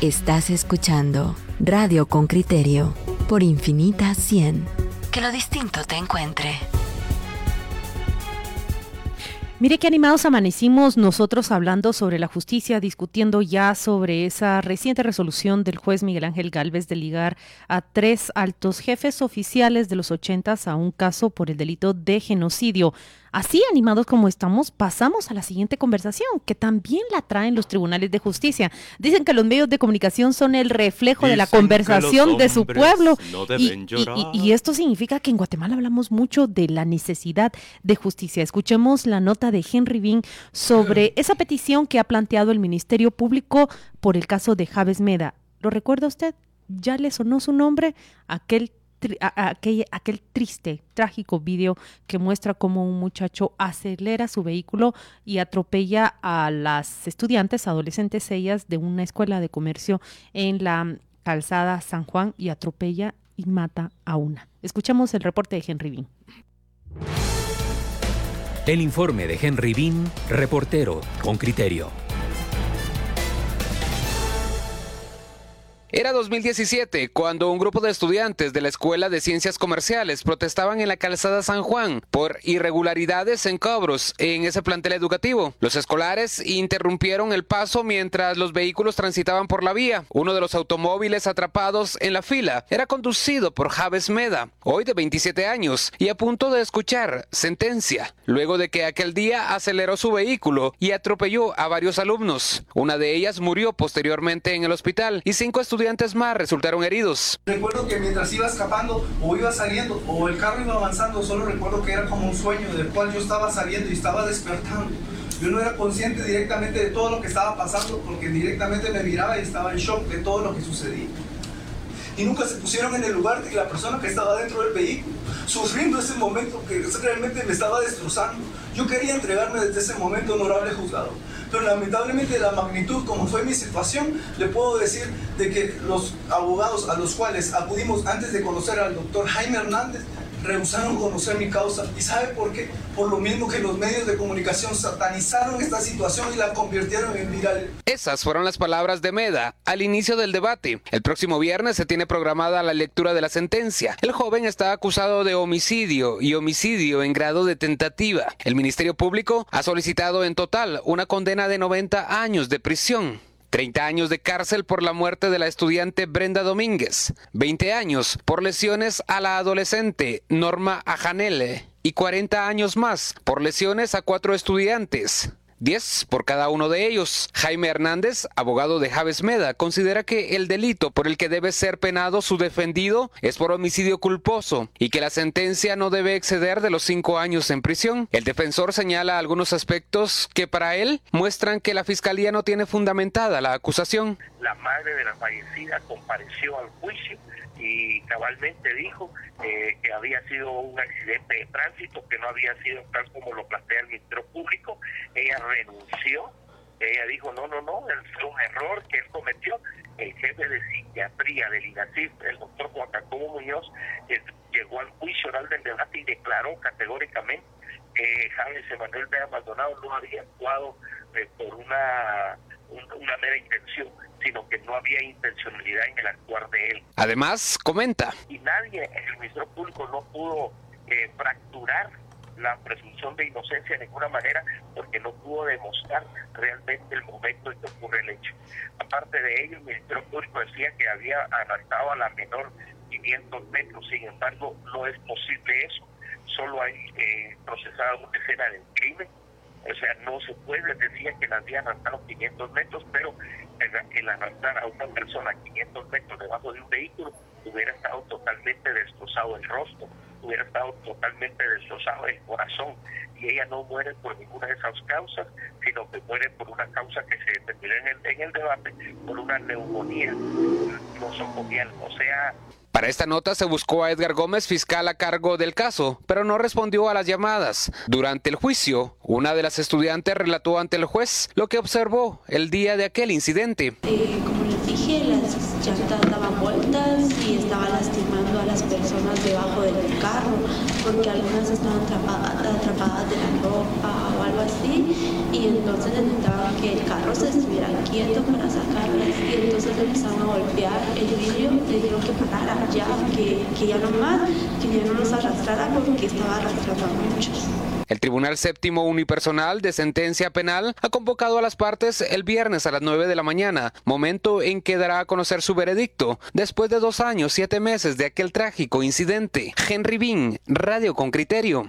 Estás escuchando Radio con Criterio por Infinita 100. Que lo distinto te encuentre. Mire qué animados amanecimos nosotros hablando sobre la justicia, discutiendo ya sobre esa reciente resolución del juez Miguel Ángel Galvez de ligar a tres altos jefes oficiales de los ochentas a un caso por el delito de genocidio. Así animados como estamos, pasamos a la siguiente conversación, que también la traen los tribunales de justicia. Dicen que los medios de comunicación son el reflejo de la conversación de su pueblo. y, esto significa que en Guatemala hablamos mucho de la necesidad de justicia. Escuchemos la nota de Henry Bean sobre esa petición que ha planteado el Ministerio Público por el caso de Javes Meda. ¿Lo recuerda usted? ¿Ya le sonó su nombre? Aquel aquel, triste, trágico video que muestra cómo un muchacho acelera su vehículo y atropella a las estudiantes, adolescentes ellas, de una escuela de comercio en la calzada San Juan y atropella y mata a una. Escuchamos el reporte de Henry Bean. El informe de Henry Bean, reportero con criterio. Era 2017 cuando un grupo de estudiantes de la Escuela de Ciencias Comerciales protestaban en la calzada San Juan por irregularidades en cobros en ese plantel educativo. Los escolares interrumpieron el paso mientras los vehículos transitaban por la vía. Uno de los automóviles atrapados en la fila era conducido por Javes Meda, hoy de 27 años, y a punto de escuchar sentencia, luego de que aquel día aceleró su vehículo y atropelló a varios alumnos. Una de ellas murió posteriormente en el hospital y cinco estudiantes estudiantes más resultaron heridos. Recuerdo que mientras iba escapando o iba saliendo o el carro iba avanzando, solo recuerdo que era como un sueño del cual yo estaba saliendo y estaba despertando. Yo no era consciente directamente de todo lo que estaba pasando porque directamente me miraba y estaba en shock de todo lo que sucedía. Y nunca se pusieron en el lugar de la persona que estaba dentro del vehículo, sufriendo ese momento que realmente me estaba destrozando. Yo quería entregarme desde ese momento, honorable juzgado pero lamentablemente la magnitud como fue mi situación, le puedo decir de que los abogados a los cuales acudimos antes de conocer al doctor Jaime Hernández, rehusaron conocer mi causa. ¿Y sabe por qué? Por lo mismo que los medios de comunicación satanizaron esta situación y la convirtieron en viral. Esas fueron las palabras de Meda al inicio del debate. El próximo viernes se tiene programada la lectura de la sentencia. El joven está acusado de homicidio y homicidio en grado de tentativa. El Ministerio Público ha solicitado en total una condena de 90 años de prisión. 30 años de cárcel por la muerte de la estudiante Brenda Domínguez, 20 años por lesiones a la adolescente Norma Ajanele y 40 años más por lesiones a cuatro estudiantes. 10 por cada uno de ellos. Jaime Hernández, abogado de Javes Meda, considera que el delito por el que debe ser penado su defendido es por homicidio culposo y que la sentencia no debe exceder de los cinco años en prisión. El defensor señala algunos aspectos que para él muestran que la fiscalía no tiene fundamentada la acusación. La madre de la fallecida compareció al juicio y cabalmente dijo eh, que había sido un accidente de tránsito, que no había sido tal como lo plantea el Ministerio Público. Ella renunció, ella dijo, no, no, no, fue un error que él cometió. El jefe de psiquiatría del INACIF, el doctor Juan Jacobo Muñoz, eh, llegó al juicio oral del debate y declaró categóricamente que Javier Emanuel Bea Maldonado no había actuado eh, por una, una mera intención sino que no había intencionalidad en el actuar de él. Además, comenta. Y nadie en el Ministerio Público no pudo eh, fracturar la presunción de inocencia de ninguna manera porque no pudo demostrar realmente el momento en que ocurre el hecho. Aparte de ello, el Ministerio Público decía que había arrastrado a la menor 500 metros, sin embargo, no es posible eso. Solo hay eh, procesada una escena del crimen o sea, no se puede decir que la había arrastrado 500 metros, pero el, arrastrar a una persona 500 metros debajo de un vehículo hubiera estado totalmente destrozado el rostro, hubiera estado totalmente destrozado el corazón. Y ella no muere por ninguna de esas causas, sino que muere por una causa que se determinó en el, en el debate, por una neumonía nosocomial. O sea, para esta nota se buscó a Edgar Gómez, fiscal a cargo del caso, pero no respondió a las llamadas. Durante el juicio, una de las estudiantes relató ante el juez lo que observó el día de aquel incidente. Eh, como les dije, las llantas daban vueltas y estaba lastimando a las personas debajo del carro, porque algunas estaban atrapadas, de la ropa o algo así, y entonces necesitaban que el carro se estuviera quieto para sacarlas, y entonces empezaron a golpear el vidrio, le dijeron que parara ya, que, que ya no más, que ya no los arrastrara porque estaba arrastrando a muchos. El Tribunal Séptimo Unipersonal de Sentencia Penal ha convocado a las partes el viernes a las 9 de la mañana, momento en que dará a conocer su veredicto, después de dos años, siete meses de aquel trágico incidente. Henry Bean, Radio con Criterio.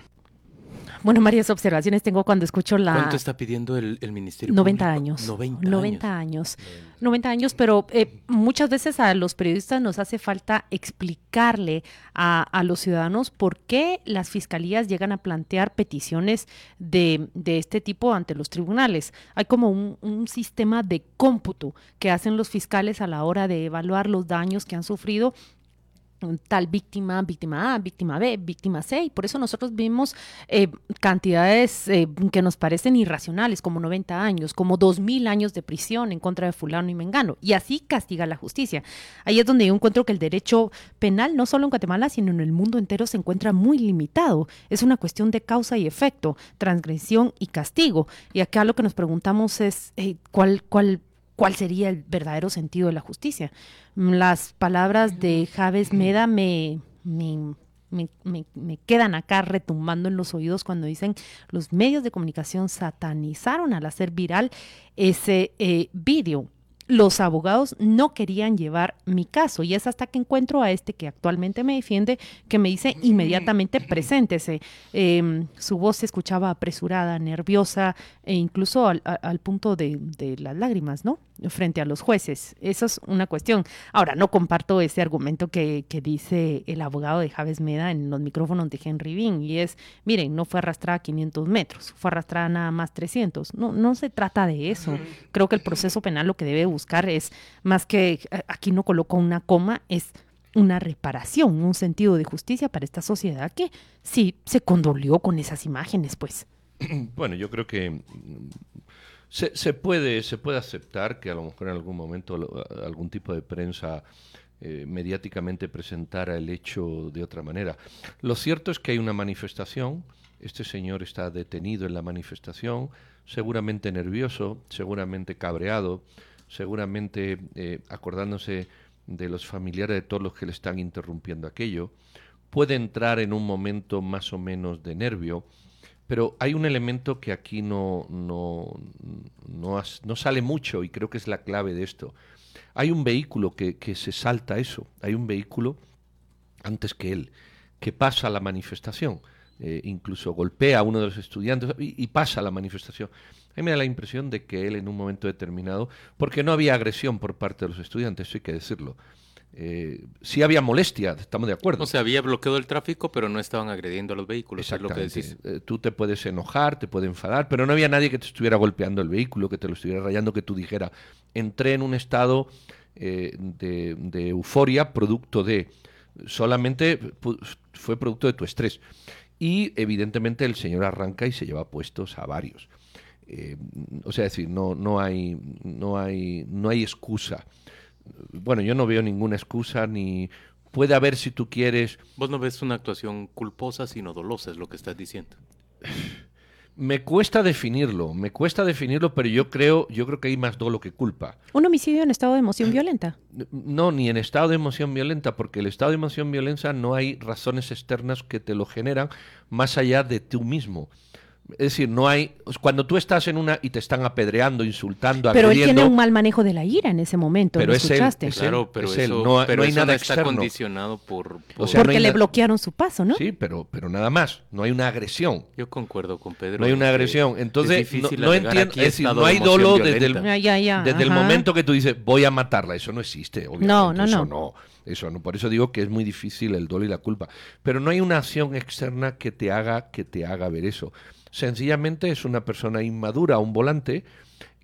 Bueno, varias observaciones tengo cuando escucho la... ¿Cuánto está pidiendo el, Ministerio 90 años. 90, 90 años. 90 años, pero eh, muchas veces a los periodistas nos hace falta explicarle a, a, los ciudadanos por qué las fiscalías llegan a plantear peticiones de, de este tipo ante los tribunales. Hay como un, un, sistema de cómputo que hacen los fiscales a la hora de evaluar los daños que han sufrido tal víctima, víctima A, víctima B, víctima C, y por eso nosotros vimos eh, cantidades eh, que nos parecen irracionales, como 90 años, como 2.000 años de prisión en contra de fulano y mengano, y así castiga la justicia. Ahí es donde yo encuentro que el derecho penal, no solo en Guatemala, sino en el mundo entero, se encuentra muy limitado. Es una cuestión de causa y efecto, transgresión y castigo. Y acá lo que nos preguntamos es, eh, ¿cuál, cuál cuál sería el verdadero sentido de la justicia. Las palabras de Javes Meda me, me, me, quedan acá retumbando en los oídos cuando dicen los medios de comunicación satanizaron al hacer viral ese eh, vídeo los abogados no querían llevar mi caso y es hasta que encuentro a este que actualmente me defiende que me dice inmediatamente preséntese. Eh, su voz se escuchaba apresurada, nerviosa e incluso al, al punto de, de, las lágrimas, ¿no? Frente a los jueces. Eso es una cuestión. Ahora, no comparto ese argumento que, que dice el abogado de Javes Meda en los micrófonos de Henry Bean y es, miren, no fue arrastrada 500 metros, fue arrastrada nada más 300. No, no se trata de eso. Creo que el proceso penal lo que debe buscar es más que aquí no coloco una coma, es una reparación, un sentido de justicia para esta sociedad que sí se condolió con esas imágenes, pues. Bueno, yo creo que mm, se, se, puede, se puede aceptar que a lo mejor en algún momento algún tipo de prensa eh, mediáticamente presentara el hecho de otra manera. Lo cierto es que hay una manifestación, este señor está detenido en la manifestación, seguramente nervioso, seguramente cabreado, seguramente eh, acordándose de los familiares de todos los que le están interrumpiendo aquello, puede entrar en un momento más o menos de nervio, pero hay un elemento que aquí no, no, no, no sale mucho y creo que es la clave de esto. Hay un vehículo que, que se salta eso, hay un vehículo antes que él, que pasa la manifestación, eh, incluso golpea a uno de los estudiantes y, y pasa la manifestación. A mí me da la impresión de que él en un momento determinado, porque no había agresión por parte de los estudiantes, eso hay que decirlo. Eh, sí había molestia, estamos de acuerdo. O sea, había bloqueado el tráfico, pero no estaban agrediendo a los vehículos, es lo que decís. Eh, tú te puedes enojar, te puede enfadar, pero no había nadie que te estuviera golpeando el vehículo, que te lo estuviera rayando, que tú dijera, entré en un estado eh, de, de euforia producto de, solamente fue producto de tu estrés. Y evidentemente el señor arranca y se lleva puestos a varios. Eh, o sea, decir, no, no, hay, no, hay, no hay excusa. Bueno, yo no veo ninguna excusa ni puede haber si tú quieres. Vos no ves una actuación culposa sino dolosa, es lo que estás diciendo. Me cuesta definirlo, me cuesta definirlo, pero yo creo, yo creo que hay más dolo que culpa. ¿Un homicidio en estado de emoción violenta? No, ni en estado de emoción violenta, porque el estado de emoción violenta no hay razones externas que te lo generan más allá de tú mismo. Es decir, no hay. Cuando tú estás en una y te están apedreando, insultando, Pero él tiene un mal manejo de la ira en ese momento. Pero ¿lo es escuchaste? Él, es claro, pero es eso, él. No, pero no hay eso nada no está externo. condicionado por. por... O sea, Porque no le na- bloquearon su paso, ¿no? Sí, pero, pero nada más. No hay una agresión. Yo concuerdo con Pedro. No hay una agresión. es Entonces, no, difícil no alegar entiendo. aquí Es decir, estado no de hay dolo desde el, violenta. Ya, ya, ya, desde el momento que tú dices, voy a matarla. Eso no existe. Obviamente. No, no, eso no. Eso no. Por eso digo que es muy difícil el dolo y la culpa. Pero no hay una acción externa que te haga, que te haga ver eso. Sencillamente es una persona inmadura, un volante,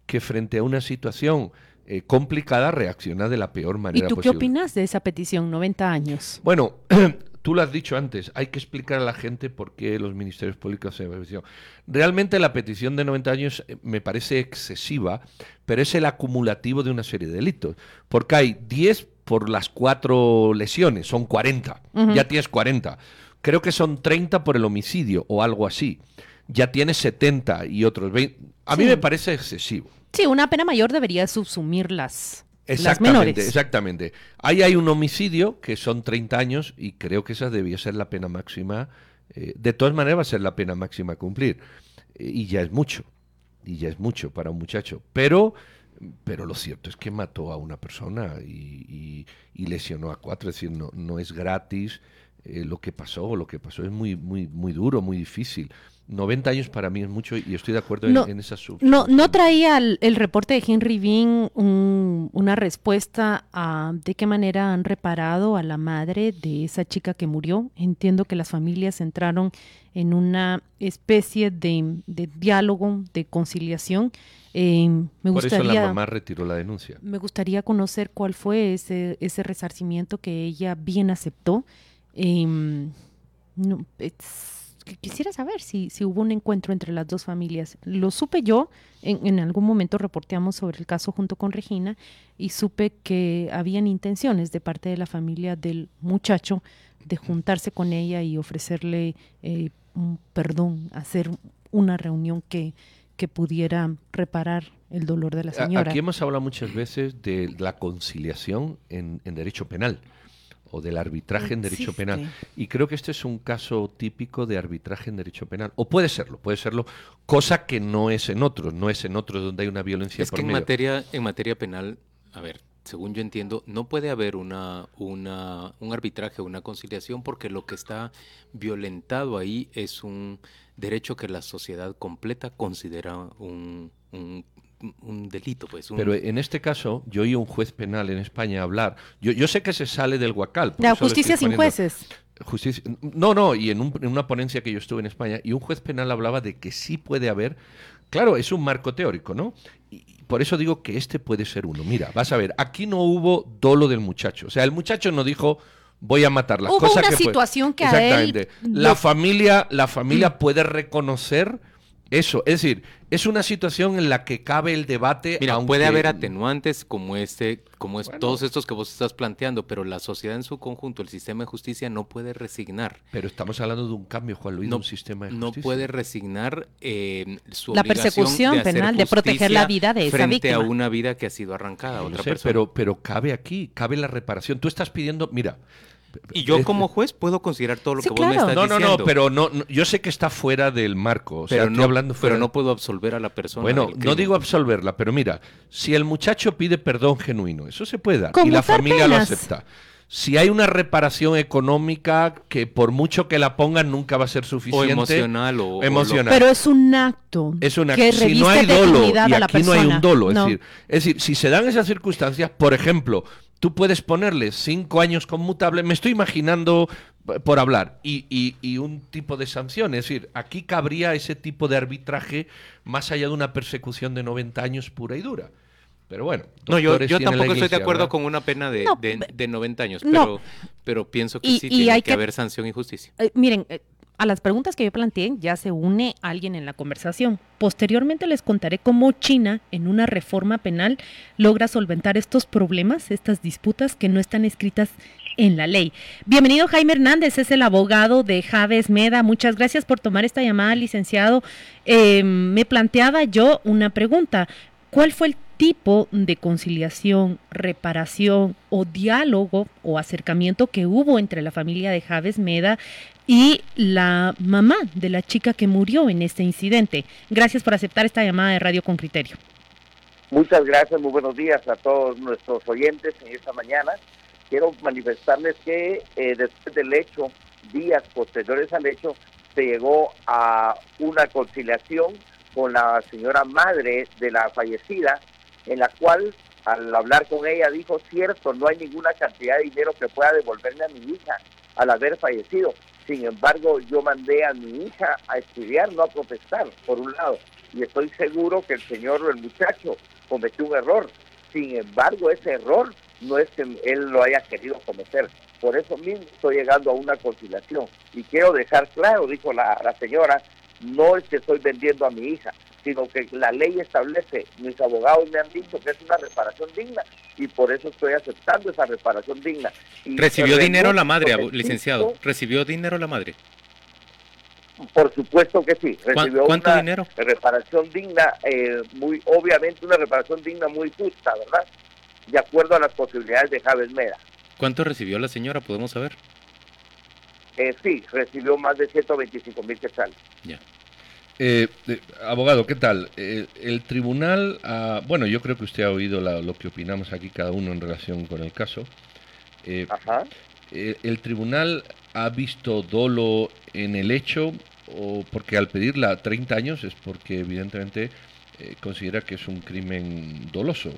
que frente a una situación eh, complicada reacciona de la peor ¿Y manera tú qué posible. opinas de esa petición, 90 años? Bueno, tú lo has dicho antes, hay que explicar a la gente por qué los ministerios públicos se petición. Realmente la petición de 90 años eh, me parece excesiva, pero es el acumulativo de una serie de delitos, porque hay 10 por las cuatro lesiones, son 40, ya tienes 40. Creo que son 30 por el homicidio o algo así. Ya tienes 70 y otros 20. A mí me parece excesivo. Sí, una pena mayor debería subsumir las, Exactamente, menores. exactamente. Ahí hay un homicidio que son 30 años y creo que esa debía ser la pena máxima. Eh, de todas maneras va a ser la pena máxima a cumplir. Eh, y ya es mucho. Y ya es mucho para un muchacho. Pero, pero lo cierto es que mató a una persona y, lesionó a cuatro. Es decir, no, no es gratis eh, lo que pasó. Lo que pasó es muy, muy, muy duro, muy difícil. 90 años para mí es mucho y estoy de acuerdo en, esa sub. No, no traía el, reporte de Henry Bean una respuesta a de qué manera han reparado a la madre de esa chica que murió. Entiendo que las familias entraron en una especie de, diálogo, de conciliación. Eh, me Por gustaría, eso la mamá retiró la denuncia. Me gustaría conocer cuál fue ese, ese resarcimiento que ella bien aceptó. Eh, no, quisiera saber si, si hubo un encuentro entre las dos familias. Lo supe yo, en, algún momento reporteamos sobre el caso junto con Regina y supe que habían intenciones de parte de la familia del muchacho de juntarse con ella y ofrecerle eh, un perdón, hacer una reunión que, que pudiera reparar el dolor de la señora. Aquí hemos hablado muchas veces de la conciliación en, en derecho penal o del arbitraje en derecho penal. Y creo que este es un caso típico de arbitraje en derecho penal. O puede serlo, puede serlo, cosa que no es en otros, no es en otros donde hay una violencia es que en materia en materia penal, a ver, según yo entiendo, no puede haber una, una, un arbitraje o una conciliación porque lo que está violentado ahí es un derecho que la sociedad completa considera un, un un delito, pues. Pero en este caso, yo oí a un juez penal en España hablar. Yo, yo sé que se sale del guacal. La justicia sin jueces. Justicia, no, no, y en, una ponencia que yo estuve en España, y un juez penal hablaba de que sí puede haber. Claro, es un marco teórico, ¿no? Y, por eso digo que este puede ser uno. Mira, vas a ver, aquí no hubo dolo del muchacho. O sea, el muchacho no dijo voy a matarla. Hubo cosa una que situación que a él... La familia, la familia puede reconocer eso, es decir, es una situación en la que cabe el debate. Mira, puede haber atenuantes como este, como es todos estos que vos estás planteando, pero la sociedad en su conjunto, el sistema de justicia no puede resignar. Pero estamos hablando de un cambio, Juan Luis, no, de un sistema de justicia. No puede resignar eh, su la persecución penal de proteger la vida de esa frente a una vida que ha sido arrancada a otra persona. Pero, pero cabe aquí, cabe la reparación. Tú estás pidiendo, mira, y yo como juez puedo considerar todo lo que vos me estás diciendo. No, no, no, pero no, yo sé que está fuera del marco. pero, no, hablando pero no puedo absolver a la persona. Bueno, no digo absolverla, pero mira, si el muchacho pide perdón genuino, eso se puede dar y la familia lo acepta. Si hay una reparación económica que por mucho que la pongan nunca va a ser suficiente. O emocional o, emocional. Pero es un acto. Es un acto. si no hay dolo y aquí no hay un dolo, es, decir, es decir, si se dan esas circunstancias, por ejemplo, tú puedes ponerle cinco años conmutable, me estoy imaginando por hablar, y, y, un tipo de sanción. Es decir, aquí cabría ese tipo de arbitraje más allá de una persecución de 90 años pura y dura. Pero bueno. No, yo, yo tampoco estoy de acuerdo con una pena de, de, 90 años, pero, pero pienso que sí tiene que, haber sanción y justicia. Eh, miren, eh, a las preguntas que yo planteé ya se une alguien en la conversación. Posteriormente les contaré cómo China, en una reforma penal, logra solventar estos problemas, estas disputas que no están escritas en la ley. Bienvenido Jaime Hernández, es el abogado de Javes Meda. Muchas gracias por tomar esta llamada, licenciado. Eh, me planteaba yo una pregunta. ¿Cuál fue el tipo de conciliación, reparación o diálogo o acercamiento que hubo entre la familia de Javes Meda y la mamá de la chica que murió en este incidente. Gracias por aceptar esta llamada de Radio con Criterio. Muchas gracias, muy buenos días a todos nuestros oyentes en esta mañana. Quiero manifestarles que eh, después del hecho, días posteriores al hecho, se llegó a una conciliación con la señora madre de la fallecida, en la cual al hablar con ella dijo, cierto, no hay ninguna cantidad de dinero que pueda devolverme a mi hija al haber fallecido. Sin embargo, yo mandé a mi hija a estudiar, no a protestar, por un lado. Y estoy seguro que el señor, el muchacho, cometió un error. Sin embargo, ese error no es que él lo haya querido cometer. Por eso mismo estoy llegando a una conciliación. Y quiero dejar claro, dijo la, la señora, no es que estoy vendiendo a mi hija, sino que la ley establece, mis abogados me han dicho que es una reparación digna y por eso estoy aceptando esa reparación digna. ¿Recibió dinero la madre, licenciado? ¿Recibió dinero la madre? Por supuesto que sí. Recibió ¿Cuánto una dinero? Reparación digna, eh, muy obviamente una reparación digna muy justa, ¿verdad? De acuerdo a las posibilidades de Javes Mera. ¿Cuánto recibió la señora? ¿Podemos saber? Eh, sí, recibió más de 125 mil quetzales. Ya. Eh, abogado, ¿qué tal? el tribunal, ah, bueno, yo creo que usted ha oído lo que opinamos aquí cada uno en relación con el caso. Ajá. el tribunal ha visto dolo en el hecho o porque al pedirla 30 años es porque evidentemente eh, considera que es un crimen doloso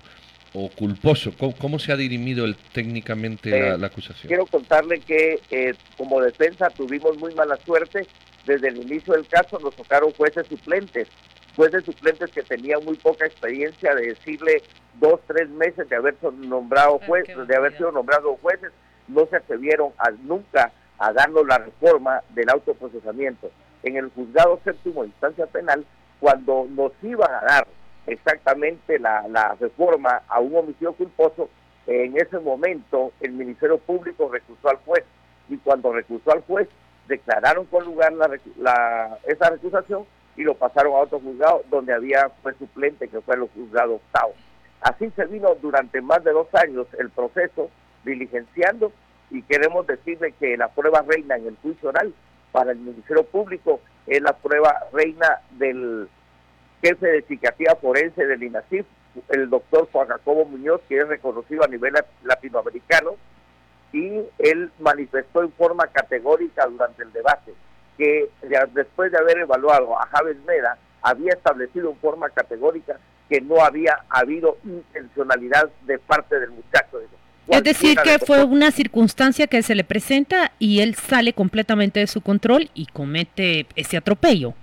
o culposo. ¿Cómo, se ha dirimido el, técnicamente la, eh, acusación? Quiero contarle que eh, como defensa tuvimos muy mala suerte. Desde el inicio del caso nos tocaron jueces suplentes, jueces suplentes que tenían muy poca experiencia de decirle dos, tres meses de haber nombrado juez, de haber sido nombrados jueces, no se atrevieron a nunca a darnos la reforma del autoprocesamiento. En el juzgado séptimo de instancia penal, cuando nos iban a dar exactamente la, reforma a un homicidio culposo, en ese momento el Ministerio Público recusó al juez y cuando recusó al juez declararon con lugar la, esa recusación y lo pasaron a otro juzgado donde había juez suplente que fue el juzgado octavo. Así se vino durante más de dos años el proceso diligenciando y queremos decirle que la prueba reina en el juicio oral para el Ministerio Público es la prueba reina del jefe de psiquiatría forense del INACIF, el doctor Juan Jacobo Muñoz, que es reconocido a nivel latinoamericano, y él manifestó en forma categórica durante el debate que después de haber evaluado a Javes Meda, había establecido en forma categórica que no había habido intencionalidad de parte del muchacho. Es decir, que fue una circunstancia que se le presenta y él sale completamente de su control y comete ese atropello.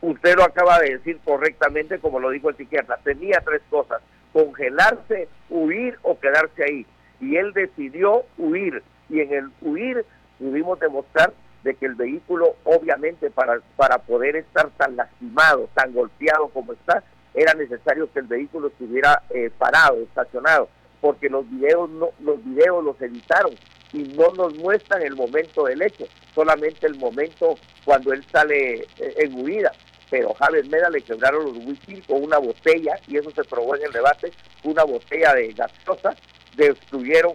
Usted lo acaba de decir correctamente, como lo dijo el psiquiatra. Tenía tres cosas, congelarse, huir o quedarse ahí. Y él decidió huir. Y en el huir pudimos demostrar de que el vehículo, obviamente, para, para poder estar tan lastimado, tan golpeado como está, era necesario que el vehículo estuviera eh, parado, estacionado porque los videos no, los videos los editaron y no nos muestran el momento del hecho, solamente el momento cuando él sale eh, en huida. Pero Javier Meda le quebraron los whisky con una botella, y eso se probó en el debate, una botella de gaseosa, destruyeron,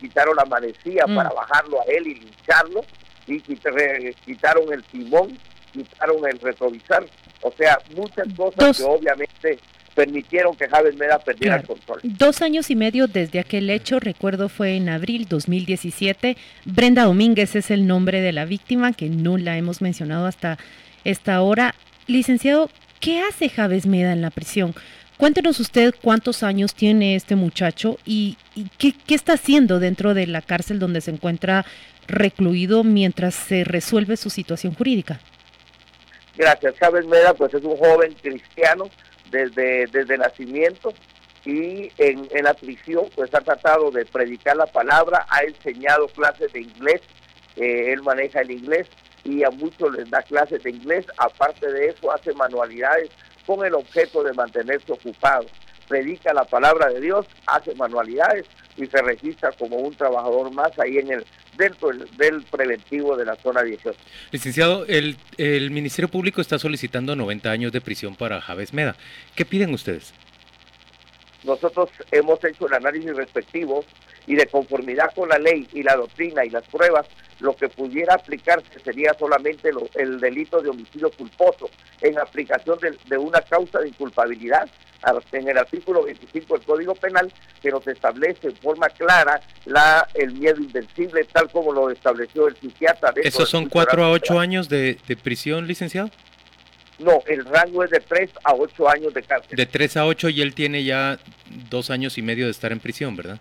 quitaron la manecilla mm. para bajarlo a él y lincharlo, y quitaron el timón, quitaron el retrovisor, o sea, muchas cosas que obviamente permitieron que Javier Meda perdiera el control. Dos años y medio desde aquel hecho, recuerdo fue en abril 2017. Brenda Domínguez es el nombre de la víctima, que no la hemos mencionado hasta esta hora. Licenciado, ¿qué hace Javes Meda en la prisión? Cuéntenos usted cuántos años tiene este muchacho y, qué, qué, está haciendo dentro de la cárcel donde se encuentra recluido mientras se resuelve su situación jurídica. Gracias. Javes Meda pues es un joven cristiano desde, desde nacimiento y en, en, la prisión pues ha tratado de predicar la palabra, ha enseñado clases de inglés, eh, él maneja el inglés y a muchos les da clases de inglés, aparte de eso hace manualidades con el objeto de mantenerse ocupado, predica la palabra de Dios, hace manualidades y se registra como un trabajador más ahí en el dentro del, preventivo de la zona 18. Licenciado, el, el Ministerio Público está solicitando 90 años de prisión para Javes Meda. ¿Qué piden ustedes? Nosotros hemos hecho el análisis respectivo y de conformidad con la ley y la doctrina y las pruebas, lo que pudiera aplicarse sería solamente el delito de homicidio culposo en aplicación de, una causa de inculpabilidad en el artículo 25 del Código Penal que nos establece en forma clara la el miedo invencible tal como lo estableció el psiquiatra. ¿Esos son cuatro a ocho años de, prisión, licenciado? No, el rango es de tres a ocho años de cárcel. De tres a ocho y él tiene ya dos años y medio de estar en prisión, ¿verdad?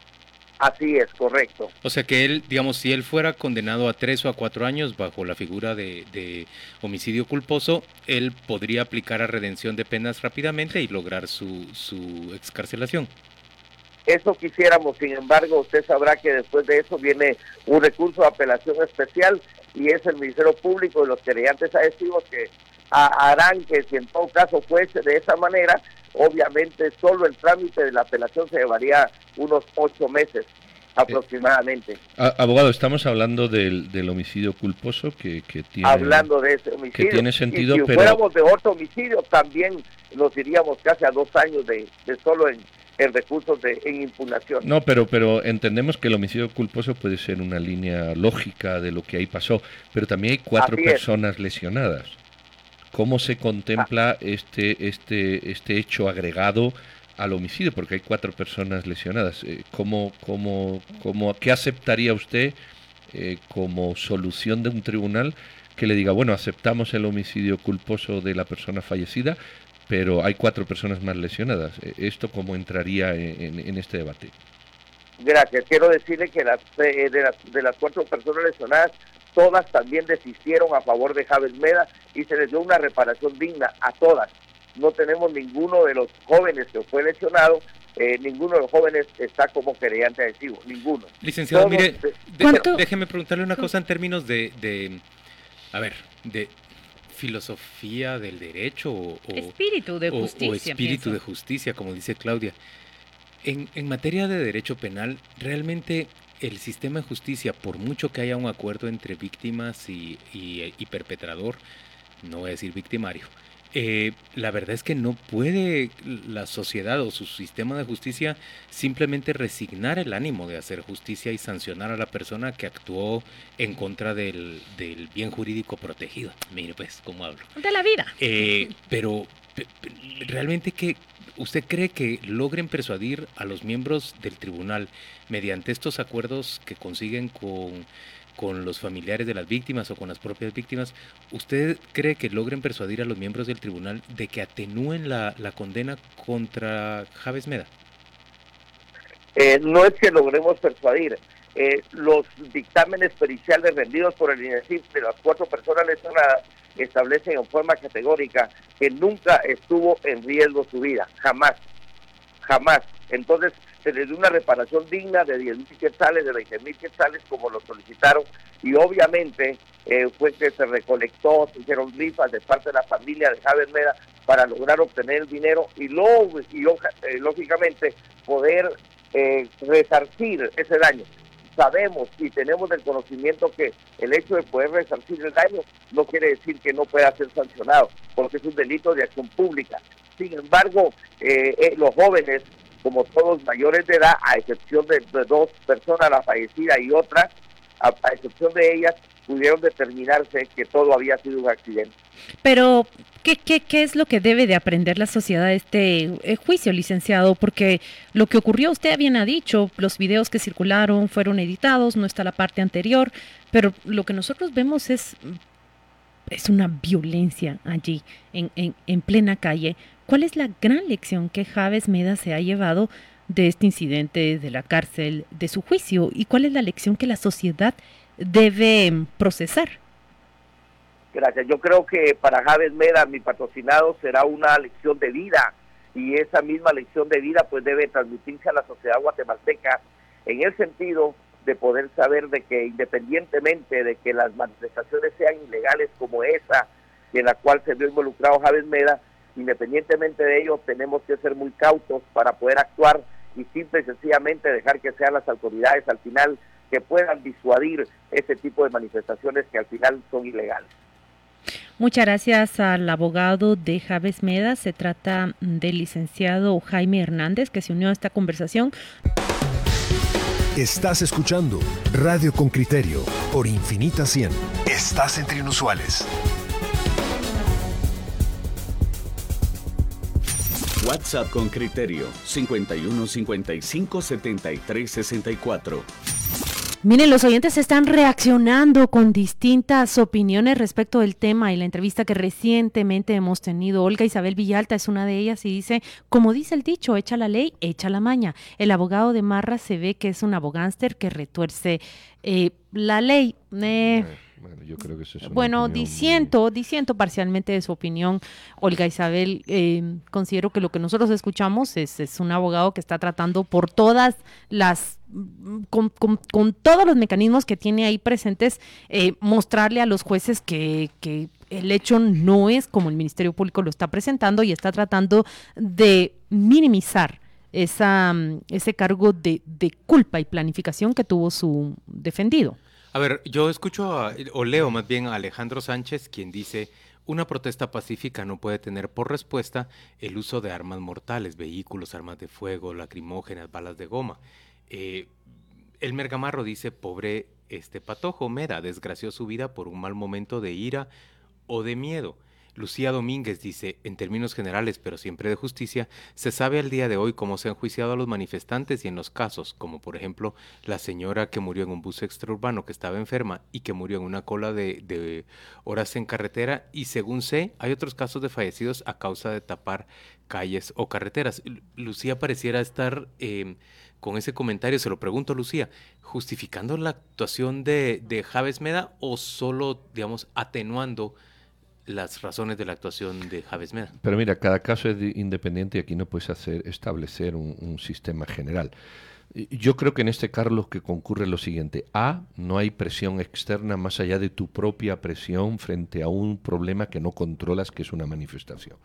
Así es, correcto. O sea que él, digamos, si él fuera condenado a tres o a cuatro años bajo la figura de, homicidio culposo, él podría aplicar a redención de penas rápidamente y lograr su, su excarcelación. Eso quisiéramos, sin embargo, usted sabrá que después de eso viene un recurso de apelación especial y es el Ministerio Público y los querellantes adhesivos que harán que si en todo caso fuese de esa manera, obviamente solo el trámite de la apelación se llevaría unos ocho meses aproximadamente. abogado, estamos hablando del, del homicidio culposo que, que, tiene... Hablando de ese homicidio. Que tiene sentido, y si fuéramos de otro homicidio, también nos iríamos casi a dos años de, de solo en, en recursos de en impugnación. No, pero pero entendemos que el homicidio culposo puede ser una línea lógica de lo que ahí pasó, pero también hay cuatro personas lesionadas. ¿Cómo se contempla este este este hecho agregado al homicidio? Porque hay cuatro personas lesionadas. Eh, ¿Cómo cómo cómo qué aceptaría usted eh, como solución de un tribunal que le diga, bueno, aceptamos el homicidio culposo de la persona fallecida, pero hay cuatro personas más lesionadas. E, ¿Esto cómo entraría en, este debate? Gracias. Quiero decirle que las, eh, de, las, de las cuatro personas lesionadas, todas también desistieron a favor de Javes Meda y se les dio una reparación digna a todas. No tenemos ninguno de los jóvenes que fue lesionado, eh, ninguno de los jóvenes está como querellante adhesivo, ninguno. Licenciado, mire, déjeme preguntarle una cosa en términos de, de a ver, de filosofía del derecho o, espíritu de justicia. espíritu de justicia, como dice Claudia. En, en, materia de derecho penal, realmente el sistema de justicia, por mucho que haya un acuerdo entre víctimas y, y perpetrador, no voy a decir victimario, eh, la verdad es que no puede la sociedad o su sistema de justicia simplemente resignar el ánimo de hacer justicia y sancionar a la persona que actuó en contra del, bien jurídico protegido. Mire pues cómo hablo. De la vida. Eh, pero realmente que usted cree que logren persuadir a los miembros del tribunal mediante estos acuerdos que consiguen con con los familiares de las víctimas o con las propias víctimas, ¿usted cree que logren persuadir a los miembros del tribunal de que atenúen la, condena contra Javes Meda? Eh, no es que logremos persuadir. Eh, los dictámenes periciales rendidos por el INESIF de las cuatro personas lesionadas establecen en forma categórica que nunca estuvo en riesgo su vida, jamás, jamás. Entonces, se les dio una reparación digna de 10 mil quetzales, de 20 mil quetzales, como lo solicitaron, y obviamente eh, fue que se recolectó, se hicieron rifas de parte de la familia de Javier Meda para lograr obtener el dinero y, luego, y eh, lógicamente poder eh, resarcir ese daño. Sabemos y tenemos el conocimiento que el hecho de poder resarcir el daño no quiere decir que no pueda ser sancionado, porque es un delito de acción pública. Sin embargo, los jóvenes como todos mayores de edad, a excepción de, dos personas, la fallecida y otra, a, excepción de ellas, pudieron determinarse que todo había sido un accidente. Pero, ¿qué, es lo que debe de aprender la sociedad de este eh, juicio, licenciado? Porque lo que ocurrió, usted bien ha dicho, los videos que circularon fueron editados, no está la parte anterior, pero lo que nosotros vemos es, es una violencia allí, en, en, en plena calle. ¿Cuál es la gran lección que Javes Meda se ha llevado de este incidente, de la cárcel, de su juicio? ¿Y cuál es la lección que la sociedad debe procesar? Gracias. Yo creo que para Javes Meda, mi patrocinado, será una lección de vida y esa misma lección de vida pues debe transmitirse a la sociedad guatemalteca en el sentido de poder saber de que independientemente de que las manifestaciones sean ilegales como esa en la cual se vio involucrado Javes Meda, Independientemente de ello, tenemos que ser muy cautos para poder actuar y simple y sencillamente dejar que sean las autoridades al final que puedan disuadir ese tipo de manifestaciones que al final son ilegales. Muchas gracias al abogado de Javes Meda. Se trata del licenciado Jaime Hernández que se unió a esta conversación. Estás escuchando Radio con Criterio por Infinita 100. Estás entre inusuales. WhatsApp con criterio 51 55 73 64. Miren, los oyentes están reaccionando con distintas opiniones respecto del tema y la entrevista que recientemente hemos tenido. Olga Isabel Villalta es una de ellas y dice, como dice el dicho, echa la ley, echa la maña. El abogado de Marra se ve que es un abogánster que retuerce eh, la ley. Eh, bueno, yo creo que eso es Bueno, diciendo, diciendo parcialmente de su opinión, Olga Isabel, eh, considero que lo que nosotros escuchamos es, es un abogado que está tratando por todas las con, con, todos los mecanismos que tiene ahí presentes, eh, mostrarle a los jueces que, que, el hecho no es como el Ministerio Público lo está presentando y está tratando de minimizar esa, mm, ese cargo de, de culpa y planificación que tuvo su defendido. A ver, yo escucho a- o leo más bien a Alejandro Sánchez, quien dice, una protesta pacífica no puede tener por respuesta el uso de armas mortales, vehículos, armas de fuego, lacrimógenas, balas de goma. Eh, el Mergamarro dice, pobre este patojo, Meda, desgració su vida por un mal momento de ira o de miedo. Lucía Domínguez dice, en términos generales, pero siempre de justicia, se sabe al día de hoy cómo se han juiciado a los manifestantes y en los casos, como por ejemplo la señora que murió en un bus extraurbano que estaba enferma y que murió en una cola de, horas en carretera y según sé, hay otros casos de fallecidos a causa de tapar calles o carreteras. Lu- Lucía pareciera estar eh, con ese comentario, se lo pregunto Lucía, justificando la actuación de, de Javes Meda o solo, digamos, atenuando las razones de la actuación de Javes Meda. Pero mira, cada caso es di- independiente y aquí no puedes hacer, establecer un, un sistema general. Yo creo que en este caso lo que concurre lo siguiente. A, no hay presión externa más allá de tu propia presión frente a un problema que no controlas, que es una manifestación.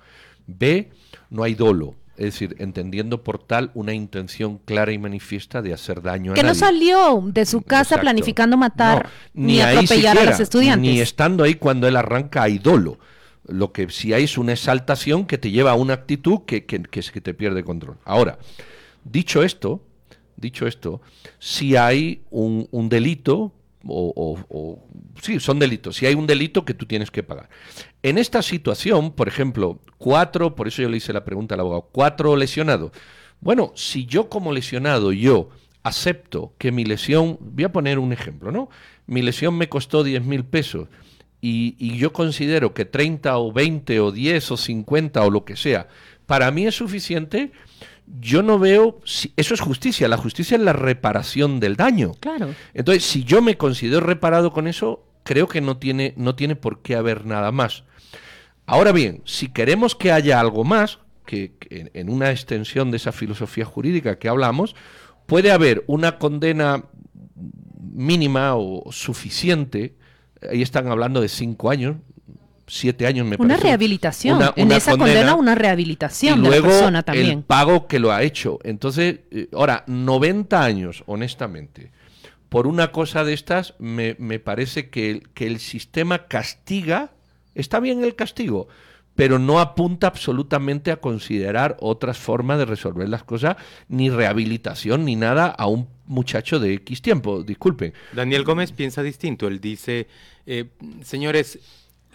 B, no hay dolo. Es decir, entendiendo por tal una intención clara y manifiesta de hacer daño a Que no nadie. salió de su casa Exacto. planificando matar No, ni, atropellar a los estudiantes. Ni estando ahí cuando él arranca hay dolo. Lo que sí hay es una exaltación que te lleva a una actitud que, que, que es que te pierde control. Ahora, dicho esto, dicho esto, si hay un, un delito, o, sí, son delitos, si hay un delito que tú tienes que pagar. En esta situación, por ejemplo, cuatro, por eso yo le hice la pregunta al abogado, cuatro lesionados. Bueno, si yo como lesionado, yo acepto que mi lesión, voy a poner un ejemplo, ¿no? Mi lesión me costó 10 mil pesos y, y yo considero que 30 o 20 o 10 o 50 o lo que sea, para mí es suficiente, yo no veo, si, eso es justicia, la justicia es la reparación del daño. Claro. Entonces, si yo me considero reparado con eso, creo que no tiene, no tiene por qué haber nada más. Ahora bien, si queremos que haya algo más, que, que en, en una extensión de esa filosofía jurídica que hablamos, puede haber una condena mínima o suficiente, ahí están hablando de cinco años, siete años me Una parece. rehabilitación. Una- en una esa condena, una rehabilitación y de luego la persona el también. pago que lo ha hecho. Entonces, eh, ahora, 90 años, honestamente, por una cosa de estas, me, me parece que el, que el sistema castiga, está bien el castigo, pero no apunta absolutamente a considerar otras formas de resolver las cosas, ni rehabilitación, ni nada a un muchacho de X tiempo. Disculpen. Daniel Gómez piensa distinto. Él dice, eh, señores,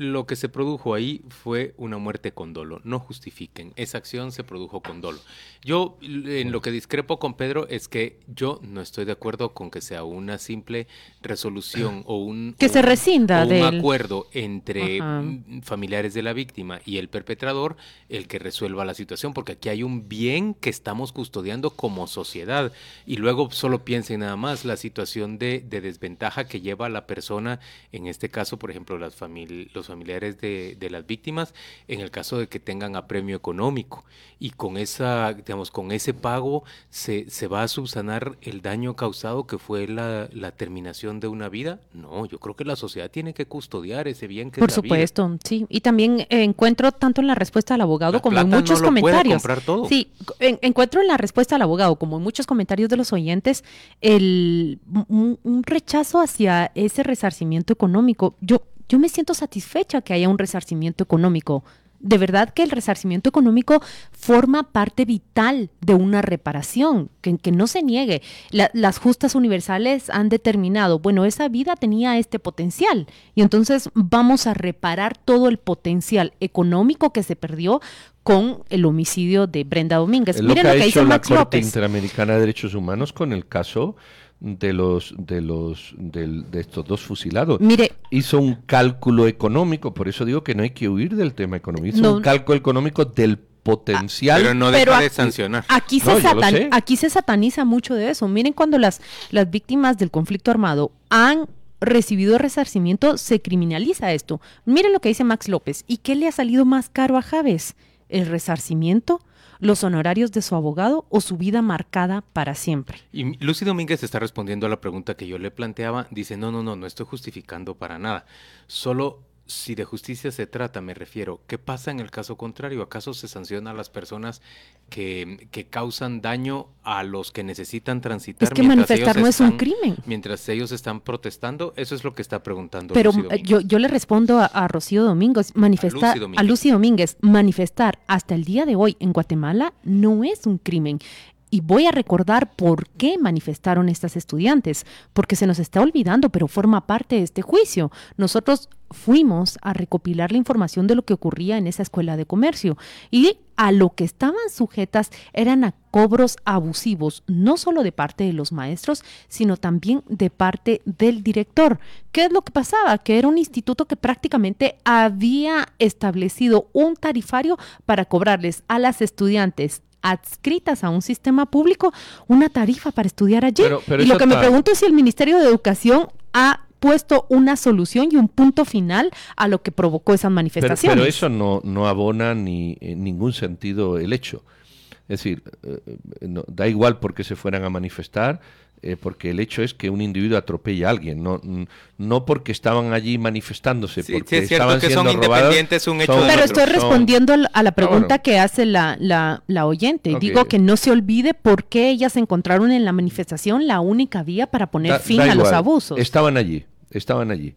lo que se produjo ahí fue una muerte con dolo. No justifiquen. Esa acción se produjo con dolo. Yo en lo que discrepo con Pedro es que yo no estoy de acuerdo con que sea una simple resolución o un, Que o se rescinda o un acuerdo entre Ajá. familiares de la víctima y el perpetrador el que resuelva la situación, porque aquí hay un bien que estamos custodiando como sociedad y luego solo piensen nada más la situación de, de desventaja que lleva a la persona, en este caso, por ejemplo, las famili- los familiares de, de las víctimas, en el caso de que tengan apremio económico y con esa, digamos, con ese pago se, se va a subsanar el daño causado que fue la, la terminación de una vida. No, yo creo que la sociedad tiene que custodiar ese bien que Por es la vida. supuesto, sí. Y también encuentro tanto en la respuesta del abogado La como en plata no muchos lo puede comentarios. comprar todo. Sí, en- encuentro en la respuesta del abogado, como en muchos comentarios de los oyentes, el, un, un rechazo hacia ese resarcimiento económico. Yo, yo me siento satisfecha que haya un resarcimiento económico. De verdad que el resarcimiento económico forma parte vital de una reparación, que, que no se niegue. La- las justas universales han determinado, bueno, esa vida tenía este potencial y entonces vamos a reparar todo el potencial económico que se perdió con el homicidio de Brenda Domínguez. Es lo Miren que lo ha que hecho dice la Corte López. Interamericana de Derechos Humanos con el caso de los de los del- de estos dos fusilados. Mire. hizo un cálculo económico, por eso digo que no hay que huir del tema económico. Hizo No. un cálculo económico del potencial. Pero no Pero deja de aquí- sancionar. Aquí se, No, satan- aquí se sataniza mucho de eso. Miren cuando las, las víctimas del conflicto armado han recibido resarcimiento, se criminaliza esto. Miren lo que dice Max López. ¿Y qué le ha salido más caro a Javes? ¿El resarcimiento? ¿Los honorarios de su abogado o su vida marcada para siempre? Y Lucy Domínguez está respondiendo a la pregunta que yo le planteaba. Dice, no, no, no, no estoy justificando para nada. Solo si de justicia se trata, me refiero, ¿qué pasa en el caso contrario? ¿Acaso se sanciona a las personas que, que causan daño a los que necesitan transitar? Es que manifestar no es un crimen. Mientras ellos están protestando, eso es lo que está preguntando. Pero yo, yo le respondo a, Rocío Domínguez, manifestar, a Lucy Domínguez, manifestar hasta el día de hoy en Guatemala no es un crimen. Y voy a recordar por qué manifestaron estas estudiantes, porque se nos está olvidando, pero forma parte de este juicio. Nosotros fuimos a recopilar la información de lo que ocurría en esa escuela de comercio y a lo que estaban sujetas eran a cobros abusivos, no solo de parte de los maestros, sino también de parte del director. ¿Qué es lo que pasaba? Que era un instituto que prácticamente había establecido un tarifario para cobrarles a las estudiantes adscritas a un sistema público una tarifa para estudiar allí. y lo que me pregunto es si el Ministerio de Educación ha puesto una solución y un punto final a lo que provocó esas manifestaciones. Pero, eso no, no abona ni en ningún sentido el hecho. Es decir, eh, eh, da igual porque se fueran a manifestar, eh, porque el hecho es que un individuo atropella a alguien, no, no porque estaban allí manifestándose, porque es estaban que son independientes, un hecho Pero estoy respondiendo a la pregunta que hace la, la, oyente. Digo que no se olvide por qué ellas encontraron en la manifestación la única vía para poner fin a los abusos. Estaban allí, estaban allí.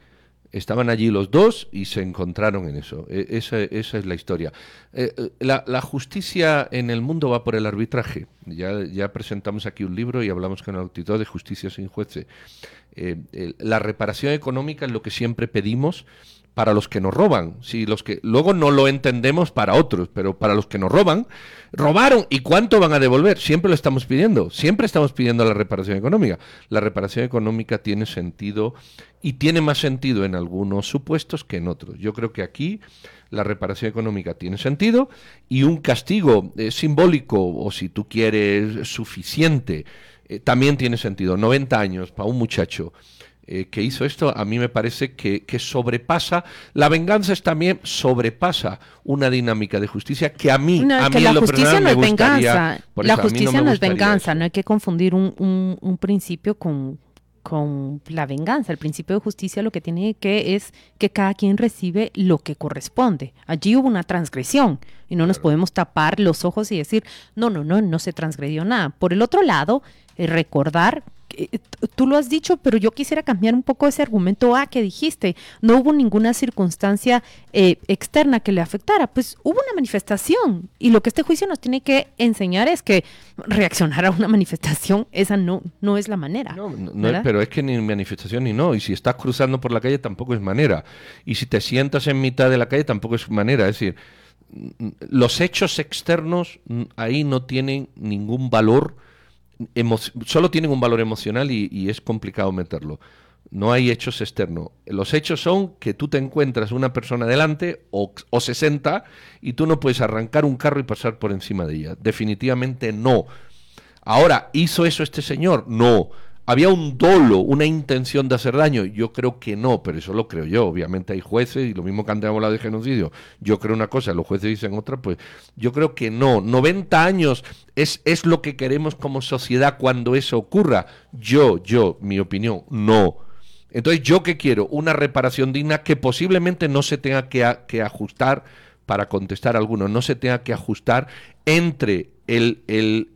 Estaban allí los dos y se encontraron en eso. E, esa, es la historia. Eh, eh, la, justicia en el mundo va por el arbitraje. Ya, ya presentamos aquí un libro y hablamos con el auditor de justicia sin jueces. Eh, la reparación económica es lo que siempre pedimos para los que nos roban. Si los que luego no lo entendemos para otros, pero para los que nos roban, robaron y cuánto van a devolver, siempre lo estamos pidiendo, siempre estamos pidiendo la reparación económica. La reparación económica tiene sentido y tiene más sentido en algunos supuestos que en otros. Yo creo que aquí la reparación económica tiene sentido y un castigo eh, simbólico o si tú quieres suficiente eh, también tiene sentido. 90 años para un muchacho eh, que hizo esto, a mí me parece que, sobrepasa, la venganza es también sobrepasa una dinámica de justicia que a mí, a mí la justicia no es venganza, la justicia no, es venganza, no hay que confundir un, un, principio con, con la venganza. El principio de justicia lo que tiene que es que cada quien recibe lo que corresponde. Allí hubo una transgresión y no nos podemos tapar los ojos y decir, no, no, no, no se transgredió nada. Por el otro lado, eh, recordar tú lo has dicho, pero yo quisiera cambiar un poco ese argumento A que dijiste. No hubo ninguna circunstancia eh, externa que le afectara. Pues hubo una manifestación y lo que este juicio nos tiene que enseñar es que reaccionar a una manifestación, esa no, no es la manera. No, pero es que ni manifestación ni no. Y si estás cruzando por la calle tampoco es manera. Y si te sientas en mitad de la calle tampoco es manera. Es decir, los hechos externos ahí no tienen ningún valor solo tienen un valor emocional y, es complicado meterlo. No hay hechos externos. Los hechos son que tú te encuentras una persona delante o, o 60 y tú no puedes arrancar un carro y pasar por encima de ella. Definitivamente no. Ahora, ¿hizo eso este señor? No. ¿Había un dolo, una intención de hacer daño? Yo creo que no, pero eso lo creo yo. Obviamente hay jueces y lo mismo que antes hablado de genocidio. Yo creo una cosa, los jueces dicen otra, pues yo creo que no. 90 años es, es lo que queremos como sociedad cuando eso ocurra. Yo, yo, mi opinión, no. Entonces, ¿yo qué quiero? Una reparación digna que posiblemente no se tenga que, que ajustar para contestar alguno, no se tenga que ajustar entre el,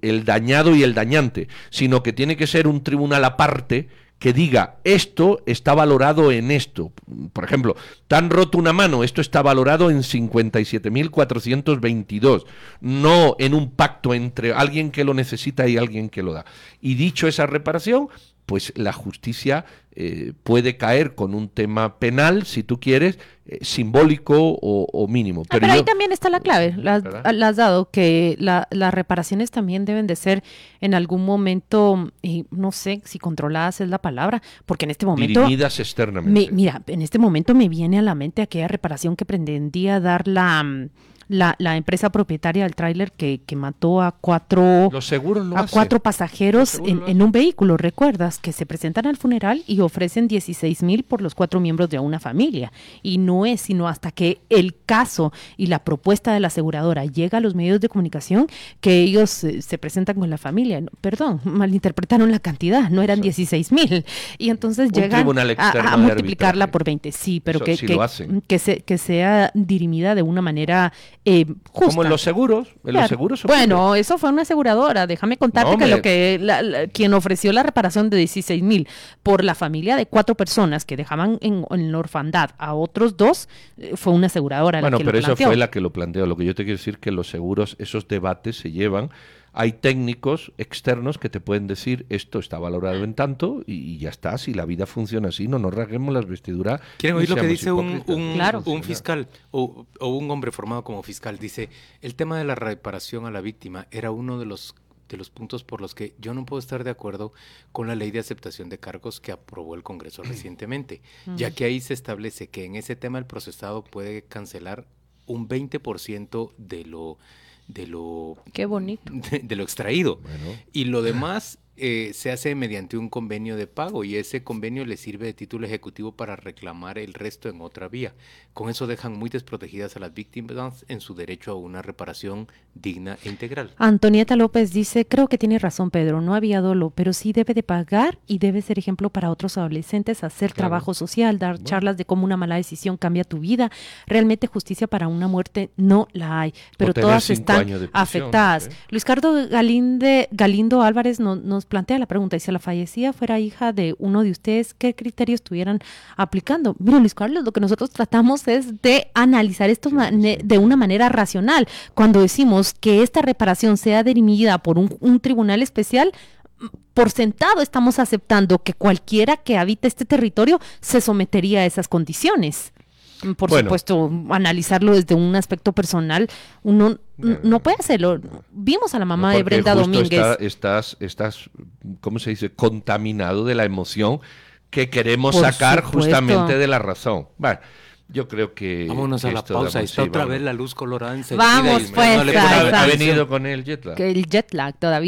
el, dañado y el dañante, sino que tiene que ser un tribunal aparte que diga esto está valorado en esto. Por ejemplo, tan roto una mano, esto está valorado en 57.422, no en un pacto entre alguien que lo necesita y alguien que lo da. Y dicho esa reparación, pues la justicia eh, puede caer con un tema penal, si tú quieres, eh, simbólico o, mínimo. Ah, pero, ahí también está la clave, la, has dado, que las reparaciones también deben de ser en algún momento, no sé si controladas es la palabra, porque en este momento... Dirimidas externamente. mira, en este momento me viene a la mente aquella reparación que pretendía dar la la, la empresa propietaria del tráiler que, que mató a cuatro, Los seguros lo a hacen. cuatro pasajeros en, en un vehículo. Recuerdas que se presentan al funeral y ofrecen 16 mil por los cuatro miembros de una familia. Y no es sino hasta que el caso y la propuesta de la aseguradora llega a los medios de comunicación que ellos eh, se presentan con la familia. No, perdón, malinterpretaron la cantidad, no eran 16 mil. Y entonces Un llegan a- a, multiplicarla por 20. Sí, pero Eso que, que, que, se, que sea dirimida de una manera eh, justa. Como en los seguros, en los Claro. seguros ocurre. Bueno, eso fue una aseguradora. Déjame contarte No, que lo que la- la- quien ofreció la reparación de 16 mil por la familia de cuatro personas que dejaban en, en la orfandad a otros dos eh, fue una aseguradora. Bueno, la que pero lo planteó. fue la que lo planteó. Lo que yo te quiero decir que los seguros, esos debates se llevan. Hay técnicos externos que te pueden decir esto está valorado en tanto y, y ya está. Si la vida funciona así, no nos rasguemos las vestiduras. ¿Quieren oír lo que dice un, hipócritas. un- Claro. un fiscal o, o un hombre formado como fiscal? Dice, el tema de la reparación a la víctima era uno de los de los puntos por los que yo no puedo estar de acuerdo con la ley de aceptación de cargos que aprobó el Congreso recientemente, ya Ujú. que ahí se establece que en ese tema el procesado puede cancelar un 20% de lo de lo Qué bonito. de, de lo extraído. Bueno. Y lo demás eh, se hace mediante un convenio de pago y ese convenio le sirve de título ejecutivo para reclamar el resto en otra vía. Con eso dejan muy desprotegidas a las víctimas en su derecho a una reparación digna e integral. Antonieta López dice, creo que tiene razón Pedro, no había dolo, pero sí debe de pagar y debe ser ejemplo para otros adolescentes, hacer Claro. trabajo social, dar charlas de cómo una mala decisión cambia tu vida. Realmente justicia para una muerte no la hay, pero todas están prisión, afectadas. sé. Luis Cardo Galinde, Galindo Álvarez no- nos plantea la pregunta, y si la fallecida fuera hija de uno de ustedes, ¿qué criterios estuvieran aplicando? Mira, Luis Carlos, lo que nosotros tratamos es de analizar esto de una manera racional. Cuando decimos que esta reparación sea dirimida por un, un tribunal especial, por sentado estamos aceptando que cualquiera que habite este territorio se sometería a esas condiciones. Por Bueno. supuesto, analizarlo desde un aspecto personal, uno n- no puede hacerlo. Vimos a la mamá de Brenda justo Domínguez. está- estás, estás, ¿cómo se dice? Contaminado de la emoción que queremos Por sacar supuesto. justamente de la razón. Bueno, yo creo que. Vámonos a la pausa. Está otra vez la luz colorada encendida. Vamos, y pues, no le. Ha venido con el jet lag. Que el jet lag todavía.